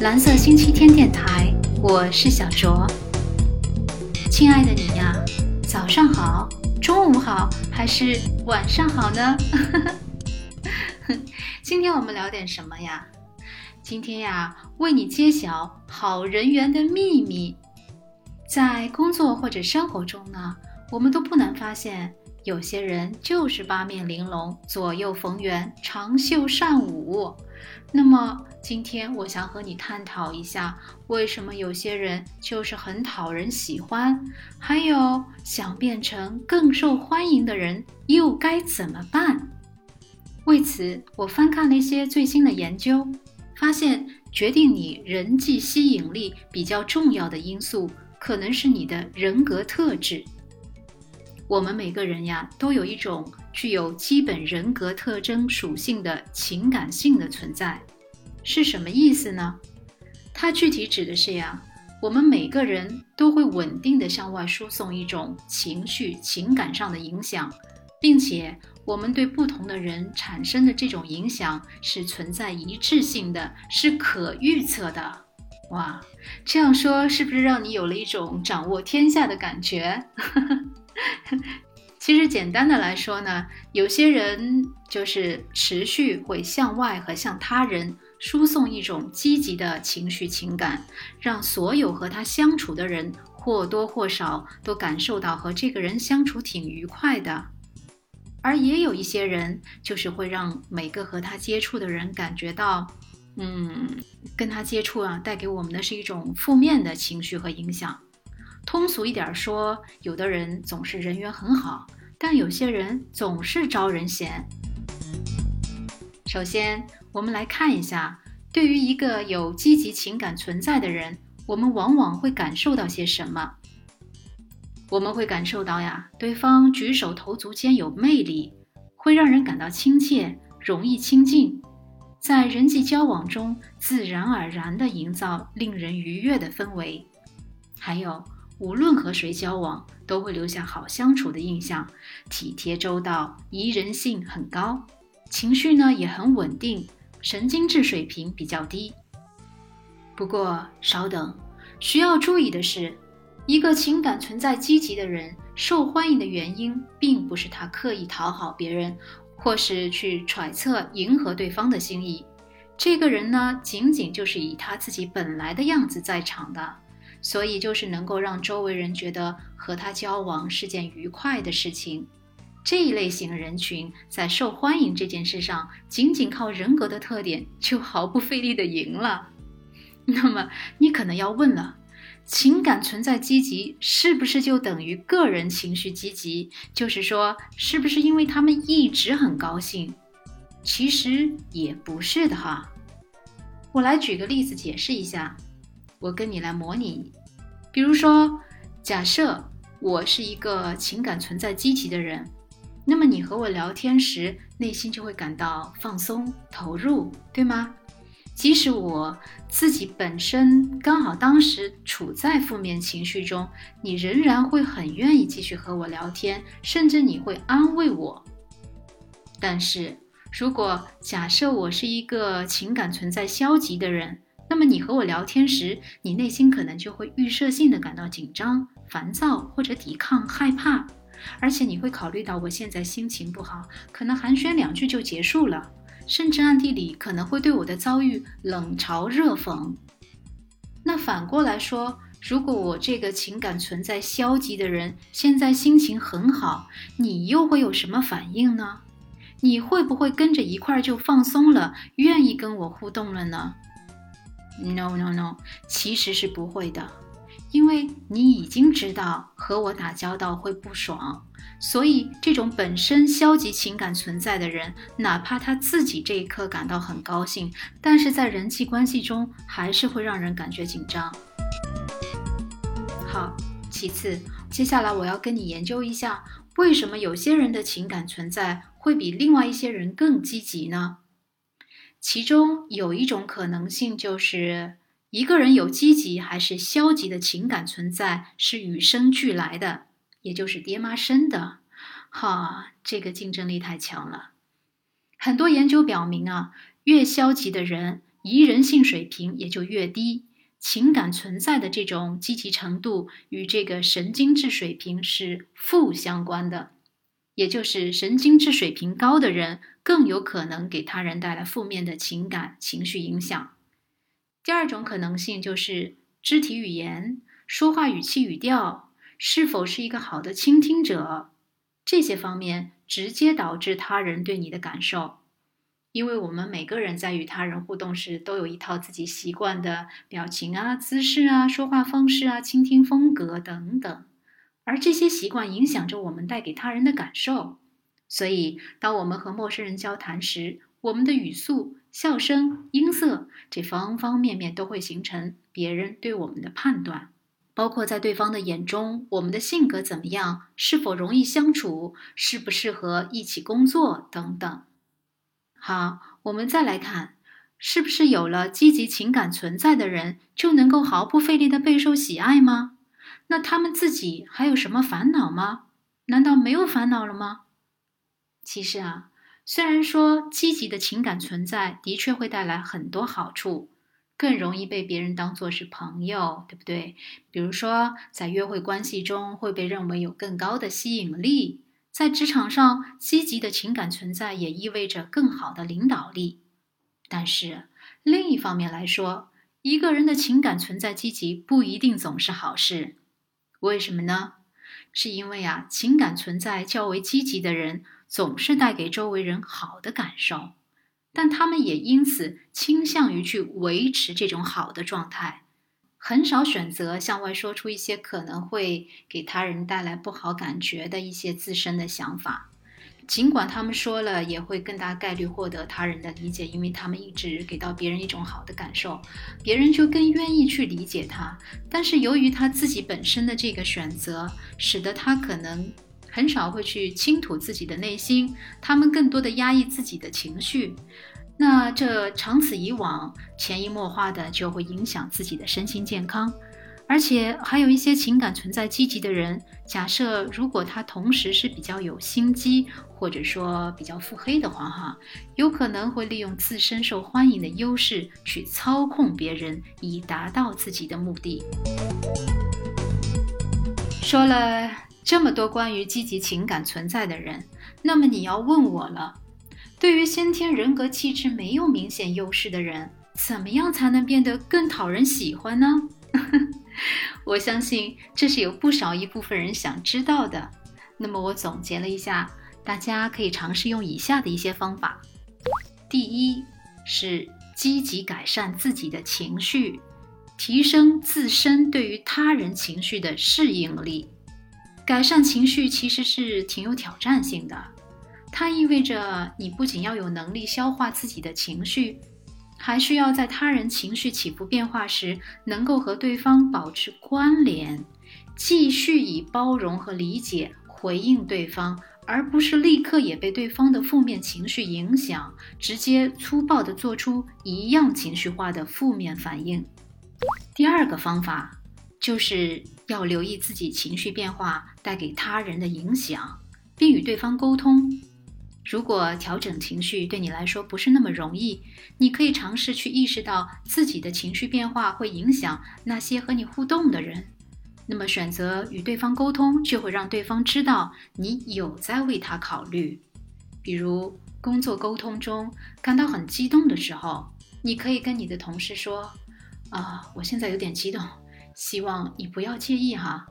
蓝色星期天电台，我是小卓。亲爱的你呀，早上好，中午好，还是晚上好呢？今天我们聊点什么呀？今天呀，为你揭晓好人缘的秘密。在工作或者生活中呢，我们都不难发现。有些人就是八面玲珑、左右逢源、长袖善舞。那么今天我想和你探讨一下，为什么有些人就是很讨人喜欢，还有想变成更受欢迎的人又该怎么办？为此，我翻看了一些最新的研究，发现决定你人际吸引力比较重要的因素，可能是你的人格特质。我们每个人呀，都有一种具有基本人格特征属性的情感性的存在，是什么意思呢？它具体指的是呀，我们每个人都会稳定的向外输送一种情绪、情感上的影响，并且我们对不同的人产生的这种影响是存在一致性的，是可预测的。哇，这样说是不是让你有了一种掌握天下的感觉？其实简单的来说呢，有些人就是持续会向外和向他人输送一种积极的情绪情感，让所有和他相处的人或多或少都感受到和这个人相处挺愉快的。而也有一些人就是会让每个和他接触的人感觉到，嗯，跟他接触啊，带给我们的是一种负面的情绪和影响。通俗一点说，有的人总是人缘很好，但有些人总是招人嫌。首先，我们来看一下，对于一个有积极情感存在的人，我们往往会感受到些什么？我们会感受到呀，对方举手投足间有魅力，会让人感到亲切，容易亲近，在人际交往中自然而然地营造令人愉悦的氛围，还有。无论和谁交往，都会留下好相处的印象，体贴周到，宜人性很高，情绪呢也很稳定，神经质水平比较低。不过稍等，需要注意的是，一个情感存在积极的人，受欢迎的原因，并不是他刻意讨好别人，或是去揣测迎合对方的心意。这个人呢，仅仅就是以他自己本来的样子在场的。所以，就是能够让周围人觉得和他交往是件愉快的事情。这一类型人群在受欢迎这件事上，仅仅靠人格的特点就毫不费力的赢了。那么，你可能要问了：情感存在积极，是不是就等于个人情绪积极？就是说，是不是因为他们一直很高兴？其实也不是的哈。我来举个例子解释一下。我跟你来模拟，比如说，假设我是一个情感存在积极的人，那么你和我聊天时，内心就会感到放松、投入，对吗？即使我自己本身刚好当时处在负面情绪中，你仍然会很愿意继续和我聊天，甚至你会安慰我。但是如果假设我是一个情感存在消极的人，那么你和我聊天时，你内心可能就会预设性的感到紧张、烦躁或者抵抗、害怕，而且你会考虑到我现在心情不好，可能寒暄两句就结束了，甚至暗地里可能会对我的遭遇冷嘲热讽。那反过来说，如果我这个情感存在消极的人现在心情很好，你又会有什么反应呢？你会不会跟着一块儿就放松了，愿意跟我互动了呢？No no no，其实是不会的，因为你已经知道和我打交道会不爽，所以这种本身消极情感存在的人，哪怕他自己这一刻感到很高兴，但是在人际关系中还是会让人感觉紧张。好，其次，接下来我要跟你研究一下，为什么有些人的情感存在会比另外一些人更积极呢？其中有一种可能性，就是一个人有积极还是消极的情感存在是与生俱来的，也就是爹妈生的。哈，这个竞争力太强了。很多研究表明啊，越消极的人，宜人性水平也就越低。情感存在的这种积极程度与这个神经质水平是负相关的，也就是神经质水平高的人更有可能给他人带来负面的情感情绪影响。第二种可能性就是肢体语言、说话语气语调是否是一个好的倾听者，这些方面直接导致他人对你的感受。因为我们每个人在与他人互动时，都有一套自己习惯的表情啊、姿势啊、说话方式啊、倾听风格等等，而这些习惯影响着我们带给他人的感受。所以，当我们和陌生人交谈时，我们的语速、笑声、音色，这方方面面都会形成别人对我们的判断，包括在对方的眼中，我们的性格怎么样，是否容易相处，适不适合一起工作等等。好，我们再来看，是不是有了积极情感存在的人，就能够毫不费力的备受喜爱吗？那他们自己还有什么烦恼吗？难道没有烦恼了吗？其实啊，虽然说积极的情感存在的确会带来很多好处，更容易被别人当作是朋友，对不对？比如说，在约会关系中会被认为有更高的吸引力。在职场上，积极的情感存在也意味着更好的领导力。但是，另一方面来说，一个人的情感存在积极不一定总是好事。为什么呢？是因为啊，情感存在较为积极的人总是带给周围人好的感受，但他们也因此倾向于去维持这种好的状态。很少选择向外说出一些可能会给他人带来不好感觉的一些自身的想法，尽管他们说了也会更大概率获得他人的理解，因为他们一直给到别人一种好的感受，别人就更愿意去理解他。但是由于他自己本身的这个选择，使得他可能很少会去倾吐自己的内心，他们更多的压抑自己的情绪。那这长此以往，潜移默化的就会影响自己的身心健康，而且还有一些情感存在积极的人，假设如果他同时是比较有心机，或者说比较腹黑的话，哈，有可能会利用自身受欢迎的优势去操控别人，以达到自己的目的。说了这么多关于积极情感存在的人，那么你要问我了。对于先天人格气质没有明显优势的人，怎么样才能变得更讨人喜欢呢？我相信这是有不少一部分人想知道的。那么我总结了一下，大家可以尝试用以下的一些方法：第一是积极改善自己的情绪，提升自身对于他人情绪的适应力。改善情绪其实是挺有挑战性的。它意味着你不仅要有能力消化自己的情绪，还需要在他人情绪起伏变化时，能够和对方保持关联，继续以包容和理解回应对方，而不是立刻也被对方的负面情绪影响，直接粗暴地做出一样情绪化的负面反应。第二个方法就是要留意自己情绪变化带给他人的影响，并与对方沟通。如果调整情绪对你来说不是那么容易，你可以尝试去意识到自己的情绪变化会影响那些和你互动的人。那么选择与对方沟通，就会让对方知道你有在为他考虑。比如工作沟通中感到很激动的时候，你可以跟你的同事说：“啊，我现在有点激动，希望你不要介意哈。”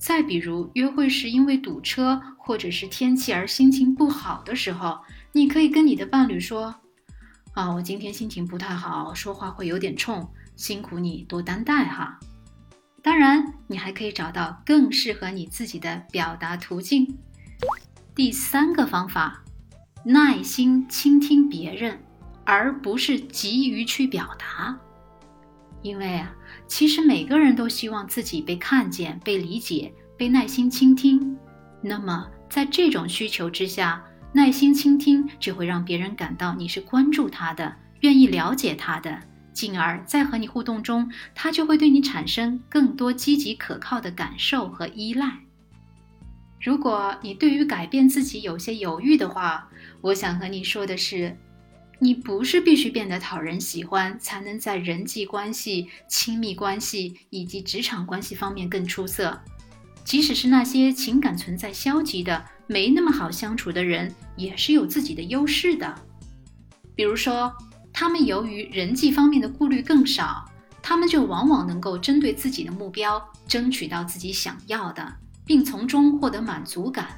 再比如，约会时因为堵车或者是天气而心情不好的时候，你可以跟你的伴侣说：“啊，我今天心情不太好，说话会有点冲，辛苦你多担待哈。”当然，你还可以找到更适合你自己的表达途径。第三个方法，耐心倾听别人，而不是急于去表达。因为啊，其实每个人都希望自己被看见、被理解、被耐心倾听。那么，在这种需求之下，耐心倾听就会让别人感到你是关注他的、愿意了解他的，进而，在和你互动中，他就会对你产生更多积极可靠的感受和依赖。如果你对于改变自己有些犹豫的话，我想和你说的是。你不是必须变得讨人喜欢，才能在人际关系、亲密关系以及职场关系方面更出色。即使是那些情感存在消极的、没那么好相处的人，也是有自己的优势的。比如说，他们由于人际方面的顾虑更少，他们就往往能够针对自己的目标，争取到自己想要的，并从中获得满足感，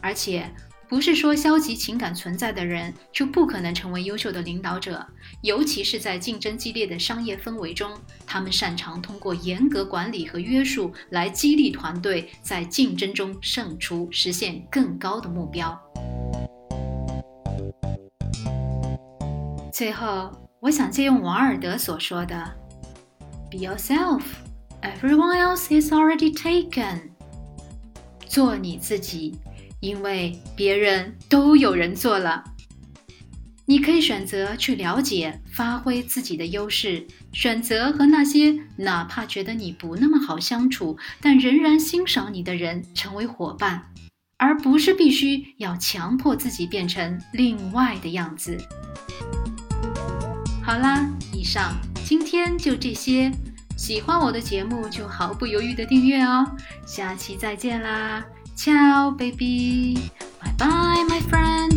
而且。不是说消极情感存在的人就不可能成为优秀的领导者，尤其是在竞争激烈的商业氛围中，他们擅长通过严格管理和约束来激励团队在竞争中胜出，实现更高的目标。最后，我想借用王尔德所说的：“Be yourself, everyone else is already taken。”做你自己。因为别人都有人做了，你可以选择去了解、发挥自己的优势，选择和那些哪怕觉得你不那么好相处，但仍然欣赏你的人成为伙伴，而不是必须要强迫自己变成另外的样子。好啦，以上今天就这些，喜欢我的节目就毫不犹豫的订阅哦，下期再见啦。Ciao, baby. Bye bye, my friend.